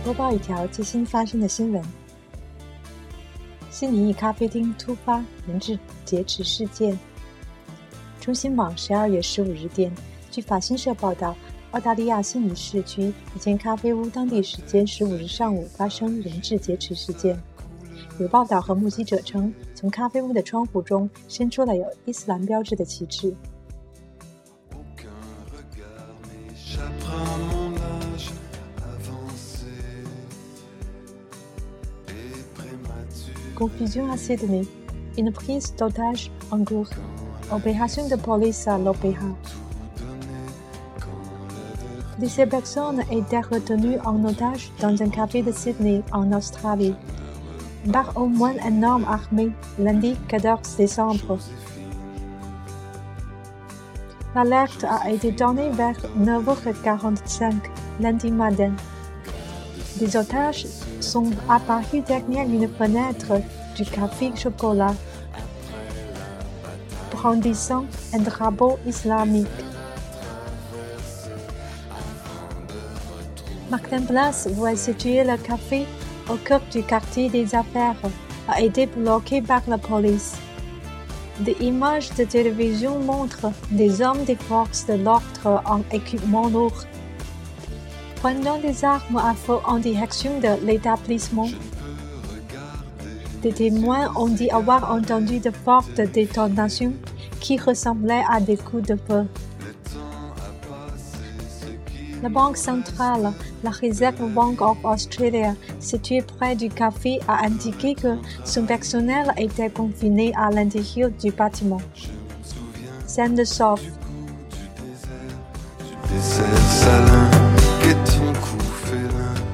播报一条最新发生的新闻：悉尼一咖啡厅突发人质劫持事件。中新网十二月十五日电，据法新社报道，澳大利亚悉尼市区一间咖啡屋当地时间十五日上午发生人质劫持事件。有报道和目击者称，从咖啡屋的窗户中伸出了有伊斯兰标志的旗帜。Confusion à Sydney. Une prise d'otage en cours. Opération de police à l'opéra. 17 personnes étaient retenues en otage dans un café de Sydney en Australie par au moins un homme armé lundi 14 décembre. L'alerte a été donnée vers 9h45 lundi matin. Des otages sont apparus derrière une fenêtre du café chocolat, brandissant un drapeau islamique. Martin Place, est situé le café au cœur du quartier des affaires, a été bloqué par la police. Des images de télévision montrent des hommes des forces de l'ordre en équipement lourd prenant des armes à feu en direction de l'établissement. Des témoins ont dit avoir entendu de fortes détonations qui ressemblaient à des coups de feu. La Banque centrale, la Reserve Bank of Australia, située près du café, a indiqué que son personnel était confiné à l'intérieur du bâtiment. Scène de